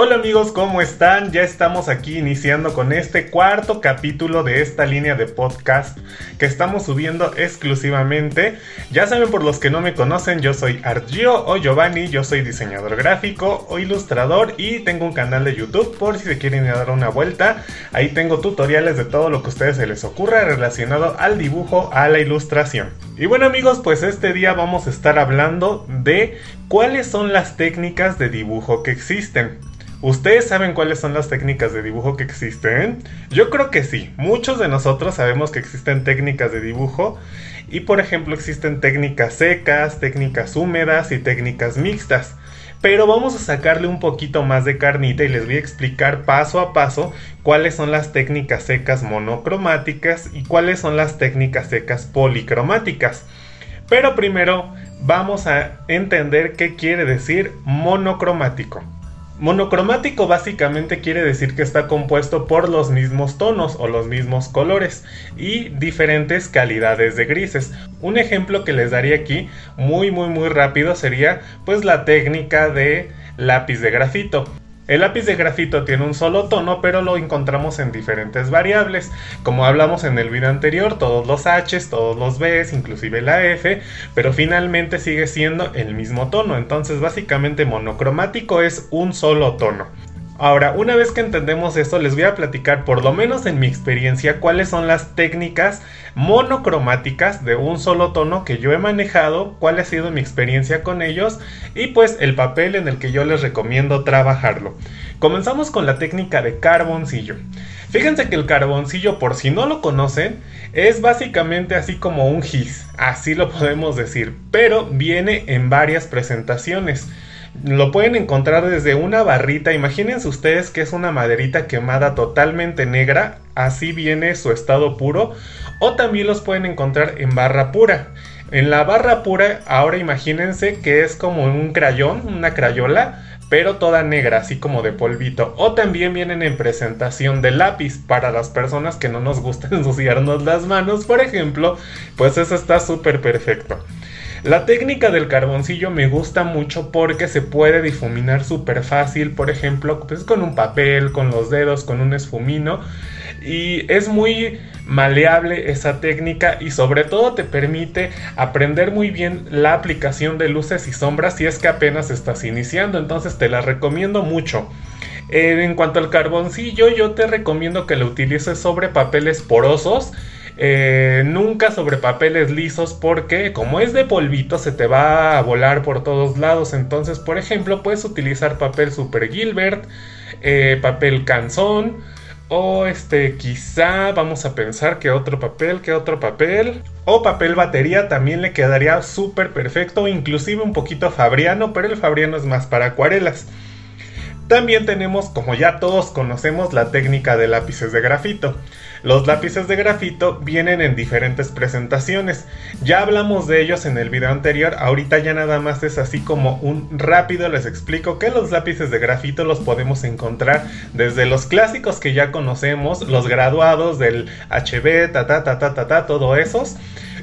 Hola amigos, ¿cómo están? Ya estamos aquí iniciando con este cuarto capítulo de esta línea de podcast que estamos subiendo exclusivamente. Ya saben por los que no me conocen, yo soy Argio o Giovanni, yo soy diseñador gráfico o ilustrador y tengo un canal de YouTube por si se quieren dar una vuelta. Ahí tengo tutoriales de todo lo que a ustedes se les ocurra relacionado al dibujo, a la ilustración. Y bueno amigos, pues este día vamos a estar hablando de cuáles son las técnicas de dibujo que existen. ¿Ustedes saben cuáles son las técnicas de dibujo que existen? Yo creo que sí. Muchos de nosotros sabemos que existen técnicas de dibujo y por ejemplo existen técnicas secas, técnicas húmedas y técnicas mixtas. Pero vamos a sacarle un poquito más de carnita y les voy a explicar paso a paso cuáles son las técnicas secas monocromáticas y cuáles son las técnicas secas policromáticas. Pero primero vamos a entender qué quiere decir monocromático. Monocromático básicamente quiere decir que está compuesto por los mismos tonos o los mismos colores y diferentes calidades de grises. Un ejemplo que les daría aquí muy muy muy rápido sería pues la técnica de lápiz de grafito. El lápiz de grafito tiene un solo tono, pero lo encontramos en diferentes variables. Como hablamos en el video anterior, todos los H, todos los B, inclusive la F, pero finalmente sigue siendo el mismo tono. Entonces, básicamente monocromático es un solo tono. Ahora, una vez que entendemos esto, les voy a platicar, por lo menos en mi experiencia, cuáles son las técnicas monocromáticas de un solo tono que yo he manejado, cuál ha sido mi experiencia con ellos y pues el papel en el que yo les recomiendo trabajarlo. Comenzamos con la técnica de carboncillo. Fíjense que el carboncillo, por si no lo conocen, es básicamente así como un gis, así lo podemos decir, pero viene en varias presentaciones. Lo pueden encontrar desde una barrita. Imagínense ustedes que es una maderita quemada totalmente negra. Así viene su estado puro. O también los pueden encontrar en barra pura. En la barra pura, ahora imagínense que es como un crayón, una crayola, pero toda negra, así como de polvito. O también vienen en presentación de lápiz para las personas que no nos gusta ensuciarnos las manos, por ejemplo, pues eso está súper perfecto. La técnica del carboncillo me gusta mucho porque se puede difuminar súper fácil, por ejemplo, pues con un papel, con los dedos, con un esfumino. Y es muy maleable esa técnica y sobre todo te permite aprender muy bien la aplicación de luces y sombras si es que apenas estás iniciando. Entonces te la recomiendo mucho. Eh, en cuanto al carboncillo, yo te recomiendo que lo utilices sobre papeles porosos eh, nunca sobre papeles lisos porque como es de polvito se te va a volar por todos lados. Entonces, por ejemplo, puedes utilizar papel Super Gilbert, eh, papel canzón o este quizá vamos a pensar que otro papel, que otro papel. O papel batería también le quedaría súper perfecto, inclusive un poquito fabriano, pero el fabriano es más para acuarelas. También tenemos, como ya todos conocemos, la técnica de lápices de grafito. Los lápices de grafito vienen en diferentes presentaciones. Ya hablamos de ellos en el video anterior, ahorita ya nada más es así como un rápido les explico que los lápices de grafito los podemos encontrar desde los clásicos que ya conocemos, los graduados del HB, ta ta ta ta ta, ta todo esos.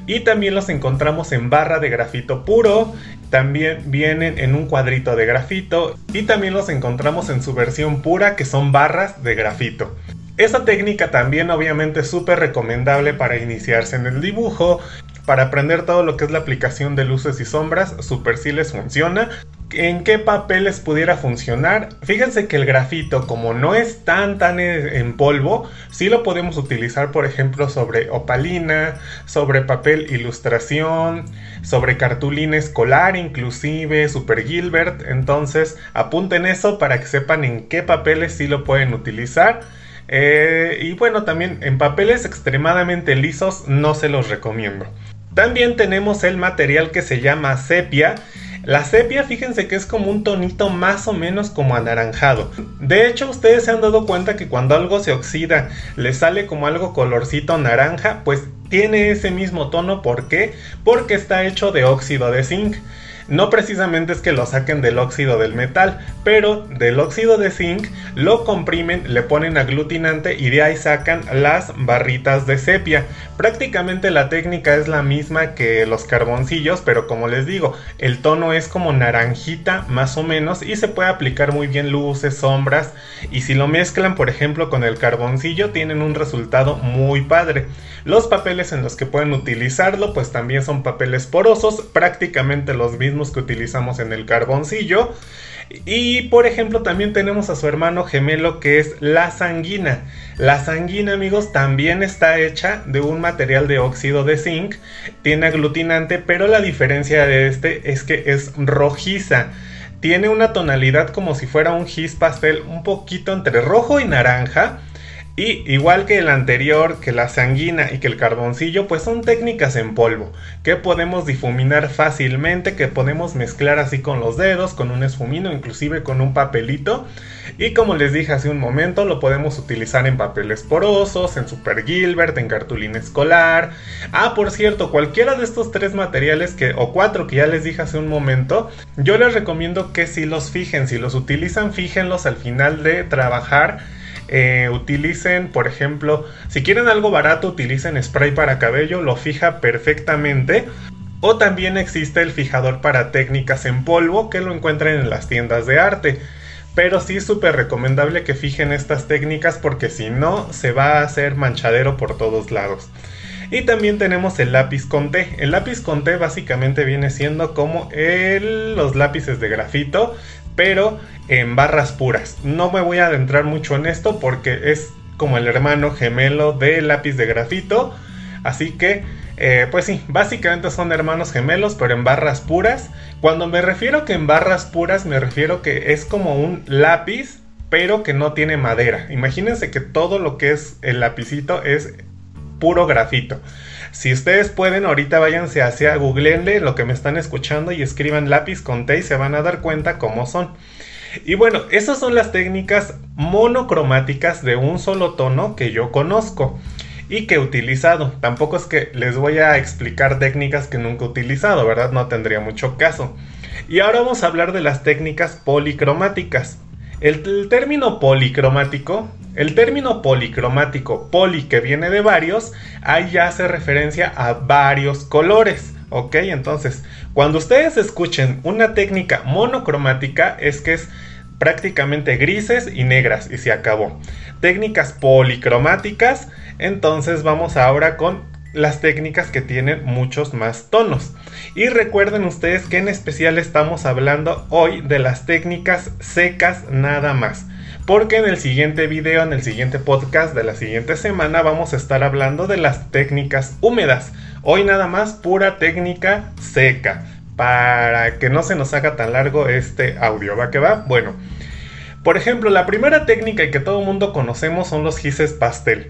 Y también los encontramos en barra de grafito puro, también vienen en un cuadrito de grafito y también los encontramos en su versión pura que son barras de grafito. Esa técnica también obviamente es súper recomendable para iniciarse en el dibujo, para aprender todo lo que es la aplicación de luces y sombras, super sí les funciona. ¿En qué papeles pudiera funcionar? Fíjense que el grafito, como no es tan tan en polvo, sí lo podemos utilizar, por ejemplo, sobre opalina, sobre papel ilustración, sobre cartulina escolar, inclusive Super Gilbert. Entonces, apunten eso para que sepan en qué papeles sí lo pueden utilizar. Eh, y bueno, también en papeles extremadamente lisos no se los recomiendo. También tenemos el material que se llama sepia. La sepia, fíjense que es como un tonito más o menos como anaranjado. De hecho, ustedes se han dado cuenta que cuando algo se oxida, le sale como algo colorcito naranja, pues tiene ese mismo tono, ¿por qué? Porque está hecho de óxido de zinc. No precisamente es que lo saquen del óxido del metal, pero del óxido de zinc lo comprimen, le ponen aglutinante y de ahí sacan las barritas de sepia. Prácticamente la técnica es la misma que los carboncillos, pero como les digo, el tono es como naranjita más o menos y se puede aplicar muy bien luces, sombras y si lo mezclan por ejemplo con el carboncillo tienen un resultado muy padre. Los papeles en los que pueden utilizarlo pues también son papeles porosos, prácticamente los mismos que utilizamos en el carboncillo. Y por ejemplo también tenemos a su hermano gemelo que es la sanguina. La sanguina amigos también está hecha de un material de óxido de zinc. Tiene aglutinante pero la diferencia de este es que es rojiza. Tiene una tonalidad como si fuera un gis pastel un poquito entre rojo y naranja y igual que el anterior, que la sanguina y que el carboncillo, pues son técnicas en polvo, que podemos difuminar fácilmente, que podemos mezclar así con los dedos, con un esfumino, inclusive con un papelito. Y como les dije hace un momento, lo podemos utilizar en papeles porosos, en Super Gilbert, en cartulina escolar. Ah, por cierto, cualquiera de estos tres materiales que, o cuatro que ya les dije hace un momento, yo les recomiendo que si los fijen, si los utilizan, fíjenlos al final de trabajar eh, utilicen, por ejemplo, si quieren algo barato, utilicen spray para cabello, lo fija perfectamente. O también existe el fijador para técnicas en polvo que lo encuentran en las tiendas de arte. Pero sí es súper recomendable que fijen estas técnicas porque si no se va a hacer manchadero por todos lados. Y también tenemos el lápiz con T. El lápiz con T básicamente viene siendo como los lápices de grafito, pero en barras puras. No me voy a adentrar mucho en esto porque es como el hermano gemelo del lápiz de grafito. Así que, eh, pues sí, básicamente son hermanos gemelos, pero en barras puras. Cuando me refiero que en barras puras, me refiero que es como un lápiz, pero que no tiene madera. Imagínense que todo lo que es el lapicito es puro grafito. Si ustedes pueden, ahorita váyanse hacia googleenle lo que me están escuchando y escriban lápiz con T y se van a dar cuenta cómo son. Y bueno, esas son las técnicas monocromáticas de un solo tono que yo conozco y que he utilizado. Tampoco es que les voy a explicar técnicas que nunca he utilizado, ¿verdad? No tendría mucho caso. Y ahora vamos a hablar de las técnicas policromáticas. El, término policromático, el término policromático, poli que viene de varios, ahí ya hace referencia a varios colores. ¿Ok? Entonces, cuando ustedes escuchen una técnica monocromática, es que es prácticamente grises y negras y se acabó. Técnicas policromáticas, entonces vamos ahora con las técnicas que tienen muchos más tonos. Y recuerden ustedes que en especial estamos hablando hoy de las técnicas secas nada más. Porque en el siguiente video, en el siguiente podcast de la siguiente semana vamos a estar hablando de las técnicas húmedas. Hoy nada más pura técnica seca. Para que no se nos haga tan largo este audio. ¿Va que va? Bueno. Por ejemplo, la primera técnica que todo el mundo conocemos son los gises pastel.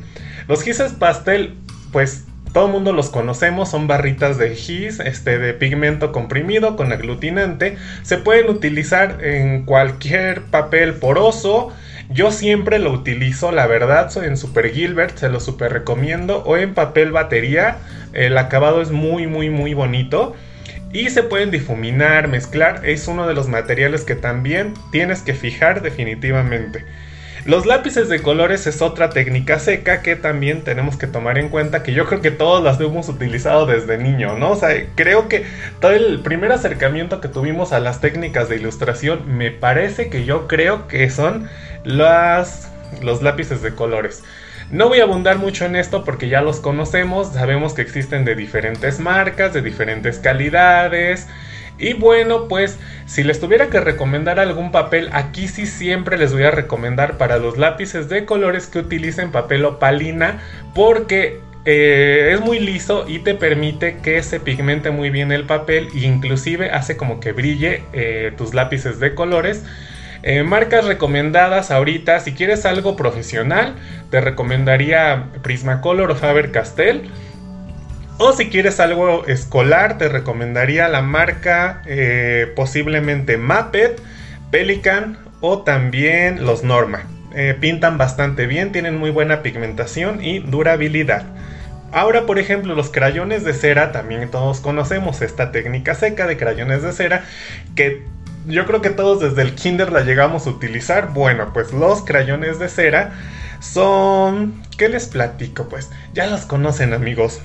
Los gises pastel, pues todo el mundo los conocemos, son barritas de gis, este, de pigmento comprimido con aglutinante. Se pueden utilizar en cualquier papel poroso. Yo siempre lo utilizo, la verdad, soy en Super Gilbert, se lo super recomiendo. O en papel batería, el acabado es muy, muy, muy bonito. Y se pueden difuminar, mezclar, es uno de los materiales que también tienes que fijar definitivamente. Los lápices de colores es otra técnica seca que también tenemos que tomar en cuenta que yo creo que todos las hemos utilizado desde niño, ¿no? O sea, creo que todo el primer acercamiento que tuvimos a las técnicas de ilustración me parece que yo creo que son las, los lápices de colores. No voy a abundar mucho en esto porque ya los conocemos, sabemos que existen de diferentes marcas, de diferentes calidades. Y bueno, pues si les tuviera que recomendar algún papel, aquí sí siempre les voy a recomendar para los lápices de colores que utilicen papel opalina porque eh, es muy liso y te permite que se pigmente muy bien el papel e inclusive hace como que brille eh, tus lápices de colores. Eh, marcas recomendadas ahorita, si quieres algo profesional, te recomendaría Prismacolor o Faber-Castell. O si quieres algo escolar, te recomendaría la marca eh, posiblemente Mappet, Pelican o también los Norma. Eh, pintan bastante bien, tienen muy buena pigmentación y durabilidad. Ahora, por ejemplo, los crayones de cera, también todos conocemos esta técnica seca de crayones de cera, que yo creo que todos desde el kinder la llegamos a utilizar. Bueno, pues los crayones de cera son... ¿Qué les platico? Pues ya los conocen amigos.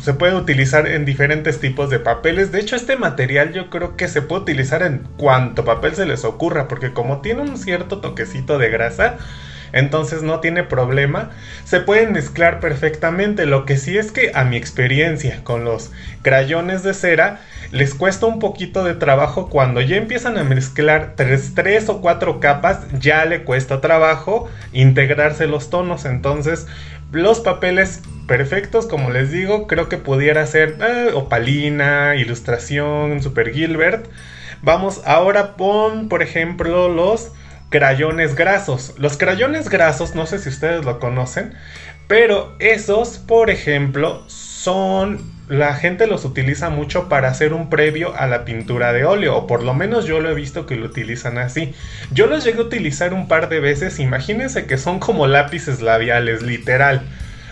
Se puede utilizar en diferentes tipos de papeles. De hecho, este material yo creo que se puede utilizar en cuanto papel se les ocurra. Porque como tiene un cierto toquecito de grasa, entonces no tiene problema. Se pueden mezclar perfectamente. Lo que sí es que a mi experiencia con los crayones de cera les cuesta un poquito de trabajo cuando ya empiezan a mezclar tres, tres o cuatro capas, ya le cuesta trabajo integrarse los tonos. Entonces los papeles perfectos, como les digo, creo que pudiera ser eh, opalina, ilustración, super Gilbert. Vamos ahora con, por ejemplo, los crayones grasos. Los crayones grasos, no sé si ustedes lo conocen, pero esos, por ejemplo, son... La gente los utiliza mucho para hacer un previo a la pintura de óleo, o por lo menos yo lo he visto que lo utilizan así. Yo los llegué a utilizar un par de veces, imagínense que son como lápices labiales, literal.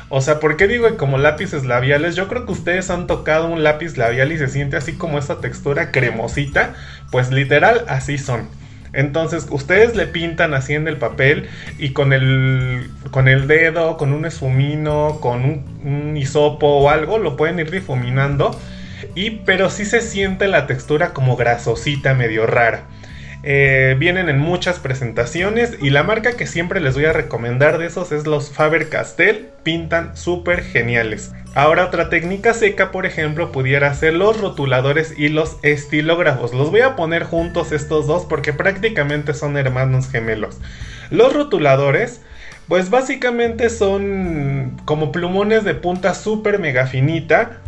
O sea, ¿por qué digo como lápices labiales? Yo creo que ustedes han tocado un lápiz labial y se siente así como esta textura cremosita. Pues literal, así son. Entonces ustedes le pintan así en el papel y con el, con el dedo, con un esfumino, con un, un hisopo o algo, lo pueden ir difuminando. Y, pero sí se siente la textura como grasosita, medio rara. Eh, vienen en muchas presentaciones y la marca que siempre les voy a recomendar de esos es los Faber Castell. Pintan súper geniales. Ahora otra técnica seca, por ejemplo, pudiera ser los rotuladores y los estilógrafos. Los voy a poner juntos estos dos porque prácticamente son hermanos gemelos. Los rotuladores, pues básicamente son como plumones de punta súper mega finita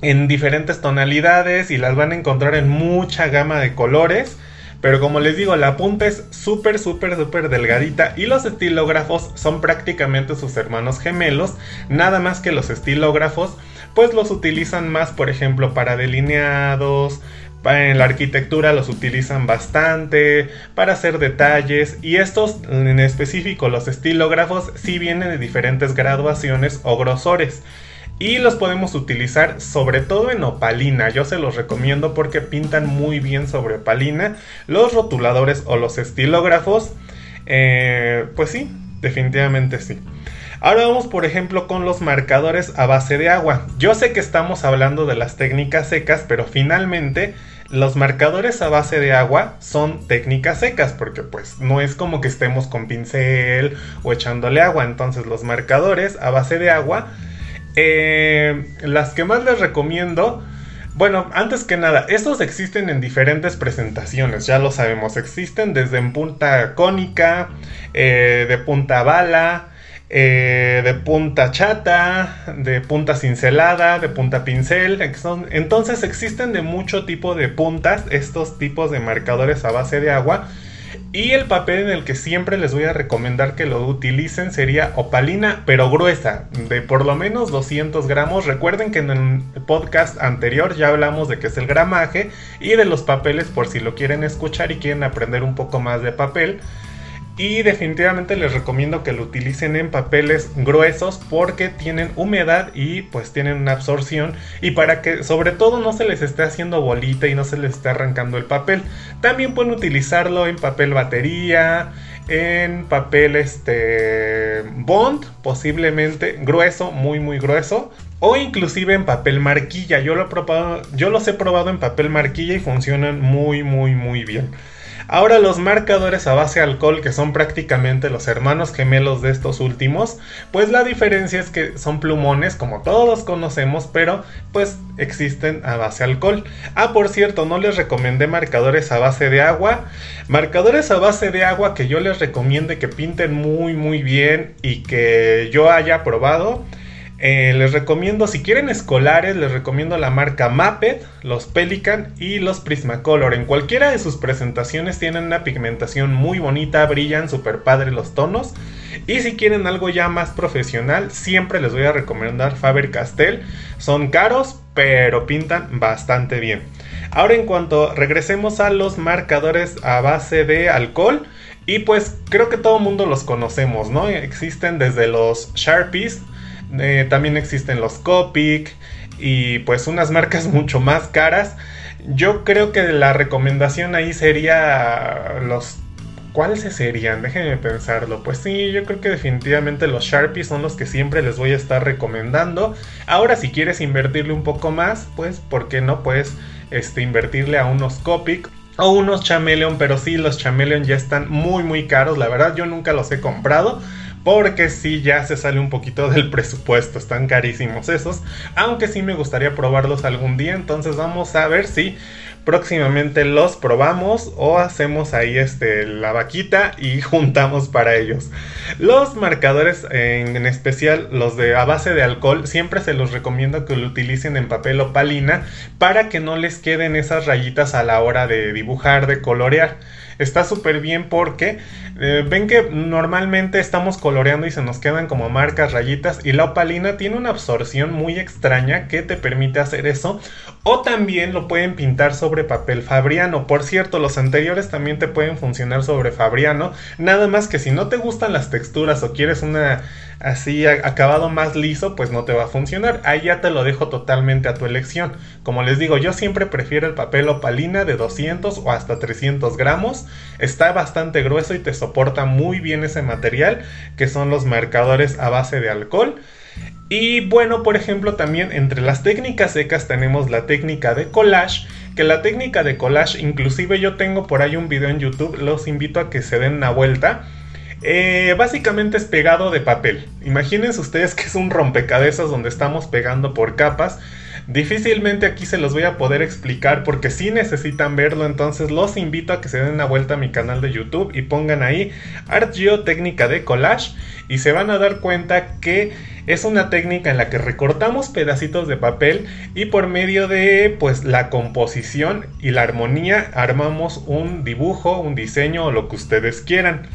en diferentes tonalidades y las van a encontrar en mucha gama de colores. Pero como les digo, la punta es súper, súper, súper delgadita y los estilógrafos son prácticamente sus hermanos gemelos. Nada más que los estilógrafos, pues los utilizan más, por ejemplo, para delineados, en la arquitectura los utilizan bastante para hacer detalles y estos en específico los estilógrafos sí vienen de diferentes graduaciones o grosores y los podemos utilizar sobre todo en opalina. Yo se los recomiendo porque pintan muy bien sobre opalina. Los rotuladores o los estilógrafos, eh, pues sí, definitivamente sí. Ahora vamos por ejemplo con los marcadores a base de agua. Yo sé que estamos hablando de las técnicas secas, pero finalmente los marcadores a base de agua son técnicas secas porque pues no es como que estemos con pincel o echándole agua. Entonces los marcadores a base de agua eh, las que más les recomiendo, bueno, antes que nada, estos existen en diferentes presentaciones, ya lo sabemos, existen desde en punta cónica, eh, de punta bala, eh, de punta chata, de punta cincelada, de punta pincel. entonces existen de mucho tipo de puntas estos tipos de marcadores a base de agua y el papel en el que siempre les voy a recomendar que lo utilicen sería opalina, pero gruesa, de por lo menos 200 gramos. Recuerden que en el podcast anterior ya hablamos de qué es el gramaje y de los papeles por si lo quieren escuchar y quieren aprender un poco más de papel. Y definitivamente les recomiendo que lo utilicen en papeles gruesos porque tienen humedad y pues tienen una absorción y para que sobre todo no se les esté haciendo bolita y no se les esté arrancando el papel. También pueden utilizarlo en papel batería, en papel este bond, posiblemente grueso, muy muy grueso, o inclusive en papel marquilla. Yo lo he probado, yo los he probado en papel marquilla y funcionan muy muy muy bien. Ahora los marcadores a base de alcohol, que son prácticamente los hermanos gemelos de estos últimos, pues la diferencia es que son plumones como todos conocemos, pero pues existen a base de alcohol. Ah, por cierto, no les recomendé marcadores a base de agua. Marcadores a base de agua que yo les recomiende que pinten muy muy bien y que yo haya probado eh, les recomiendo, si quieren escolares, les recomiendo la marca Maped, los Pelican y los Prismacolor. En cualquiera de sus presentaciones tienen una pigmentación muy bonita, brillan súper padre los tonos. Y si quieren algo ya más profesional, siempre les voy a recomendar Faber Castell. Son caros, pero pintan bastante bien. Ahora en cuanto regresemos a los marcadores a base de alcohol. Y pues creo que todo el mundo los conocemos, ¿no? Existen desde los Sharpies Eh, también existen los Copic y pues unas marcas mucho más caras. Yo creo que la recomendación ahí sería los ¿Cuáles serían? Déjenme pensarlo. Pues sí, yo creo que definitivamente los Sharpies son los que siempre les voy a estar recomendando. Ahora, si quieres invertirle un poco más, pues, ¿por qué no? Puedes este, invertirle a unos Copic o unos Chameleon, pero sí, los Chameleon ya están muy, muy caros. La verdad, yo nunca los he comprado. Porque sí, ya se sale un poquito del presupuesto, están carísimos esos. Aunque sí me gustaría probarlos algún día, entonces vamos a ver si próximamente los probamos o hacemos ahí este, la vaquita y juntamos para ellos. Los marcadores, en, especial los de a base de alcohol, siempre se los recomiendo que lo utilicen en papel o palina para que no les queden esas rayitas a la hora de dibujar, de colorear está súper bien porque eh, ven que normalmente estamos coloreando y se nos quedan como marcas, rayitas y la opalina tiene una absorción muy extraña que te permite hacer eso o también lo pueden pintar sobre papel fabriano. Por cierto, los anteriores también te pueden funcionar sobre fabriano, nada más que si no te gustan las texturas o quieres una así acabado más liso, pues no te va a funcionar. Ahí ya te lo dejo totalmente a tu elección. Como les digo, yo siempre prefiero el papel opalina de 200 o hasta 300 gramos. Está bastante grueso y te soporta muy bien ese material, que son los marcadores a base de alcohol. Y bueno, por ejemplo, también entre las técnicas secas tenemos la técnica de collage, que la técnica de collage, inclusive yo tengo por ahí un video en YouTube, los invito a que se den una vuelta eh, básicamente es pegado de papel. Imagínense ustedes que es un rompecabezas donde estamos pegando por capas. Difícilmente aquí se los voy a poder explicar porque si necesitan verlo, entonces los invito a que se den una vuelta a mi canal de YouTube y pongan ahí ArtGeo técnica de collage y se van a dar cuenta que es una técnica en la que recortamos pedacitos de papel y por medio de pues la composición y la armonía armamos un dibujo, un diseño o lo que ustedes quieran.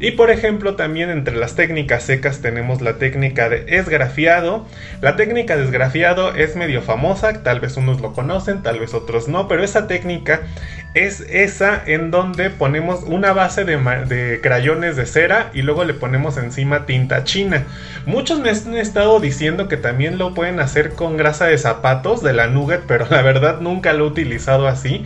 Y por ejemplo, también entre las técnicas secas tenemos la técnica de esgrafiado. La técnica de esgrafiado es medio famosa, tal vez unos lo conocen, tal vez otros no, pero esa técnica es esa en donde ponemos una base de, crayones de cera y luego le ponemos encima tinta china. Muchos me han estado diciendo que también lo pueden hacer con grasa de zapatos de la nugget, pero la verdad nunca lo he utilizado así.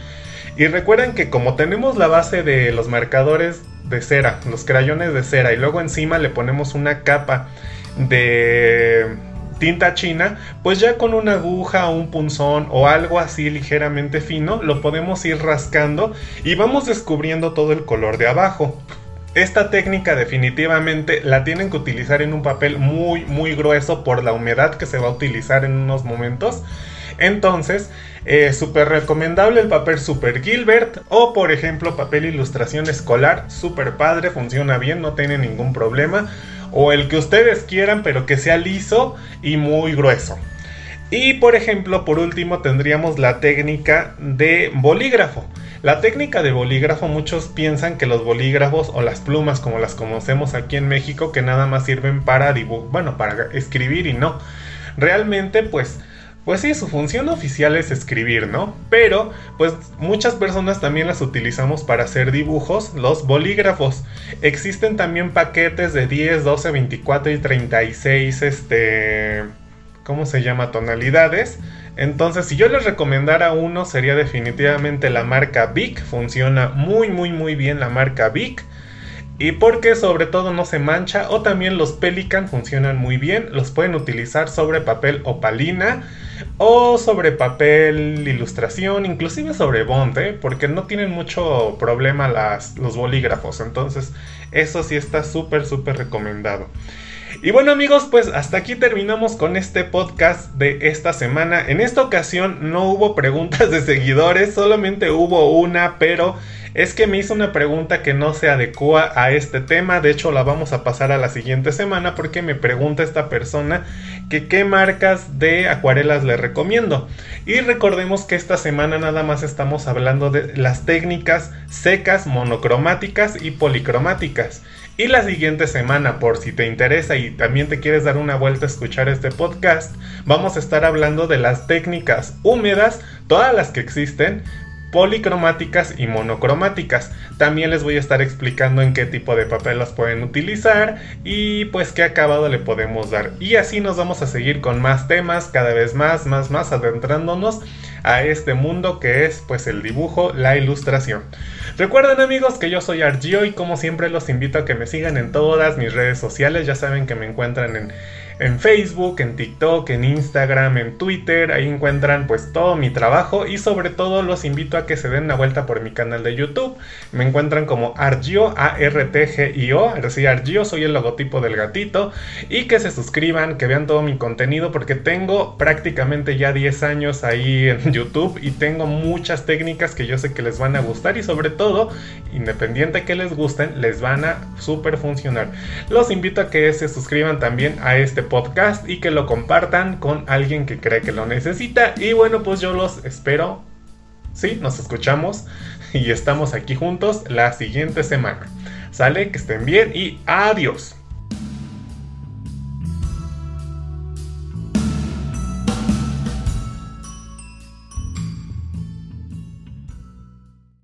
Y recuerden que como tenemos la base de los marcadores de cera, los crayones de cera, y luego encima le ponemos una capa de tinta china, pues ya con una aguja, un punzón o algo así ligeramente fino, lo podemos ir rascando y vamos descubriendo todo el color de abajo. Esta técnica definitivamente la tienen que utilizar en un papel muy muy grueso por la humedad que se va a utilizar en unos momentos. Entonces, eh, súper recomendable el papel Super Gilbert o por ejemplo papel ilustración escolar, súper padre, funciona bien, no tiene ningún problema. O el que ustedes quieran pero que sea liso y muy grueso. Y por ejemplo, por último tendríamos la técnica de bolígrafo. La técnica de bolígrafo, muchos piensan que los bolígrafos o las plumas como las conocemos aquí en México que nada más sirven para bueno, para escribir y no. Realmente pues pues sí, su función oficial es escribir, ¿no? Pero, pues muchas personas también las utilizamos para hacer dibujos, los bolígrafos. Existen también paquetes de 10, 12, 24 y 36, este... ¿Cómo se llama? Tonalidades. Entonces, si yo les recomendara uno, sería definitivamente la marca Bic. Funciona muy, muy, muy bien la marca Bic. Y porque sobre todo no se mancha. O también los Pelican funcionan muy bien. Los pueden utilizar sobre papel opalina o sobre papel, ilustración, inclusive sobre bond, ¿eh? porque no tienen mucho problema las, los bolígrafos, entonces eso sí está súper, súper recomendado. Y bueno amigos, pues hasta aquí terminamos con este podcast de esta semana. En esta ocasión no hubo preguntas de seguidores, solamente hubo una, pero es que me hizo una pregunta que no se adecua a este tema. De hecho, la vamos a pasar a la siguiente semana porque me pregunta esta persona que qué marcas de acuarelas le recomiendo. Y recordemos que esta semana nada más estamos hablando de las técnicas secas, monocromáticas y policromáticas. Y la siguiente semana, por si te interesa y también te quieres dar una vuelta a escuchar este podcast, vamos a estar hablando de las técnicas húmedas, todas las que existen, policromáticas y monocromáticas. También les voy a estar explicando en qué tipo de papel las pueden utilizar y pues qué acabado le podemos dar. Y así nos vamos a seguir con más temas, cada vez más, más, más adentrándonos a este mundo que es pues el dibujo, la ilustración. Recuerden amigos que yo soy Argio y como siempre los invito a que me sigan en todas mis redes sociales, ya saben que me encuentran en en Facebook, en TikTok, en Instagram, en Twitter. Ahí encuentran pues todo mi trabajo y sobre todo los invito a que se den una vuelta por mi canal de YouTube. Me encuentran como Argio, A-R-T-G-I-O. Decir Argio, soy el logotipo del gatito. Y que se suscriban, que vean todo mi contenido porque tengo prácticamente ya 10 años ahí en YouTube y tengo muchas técnicas que yo sé que les van a gustar y sobre todo, independiente que les gusten, les van a super funcionar. Los invito a que se suscriban también a este podcast y que lo compartan con alguien que cree que lo necesita. Y bueno, pues yo los espero. Sí, nos escuchamos y estamos aquí juntos la siguiente semana. Sale, que estén bien y adiós.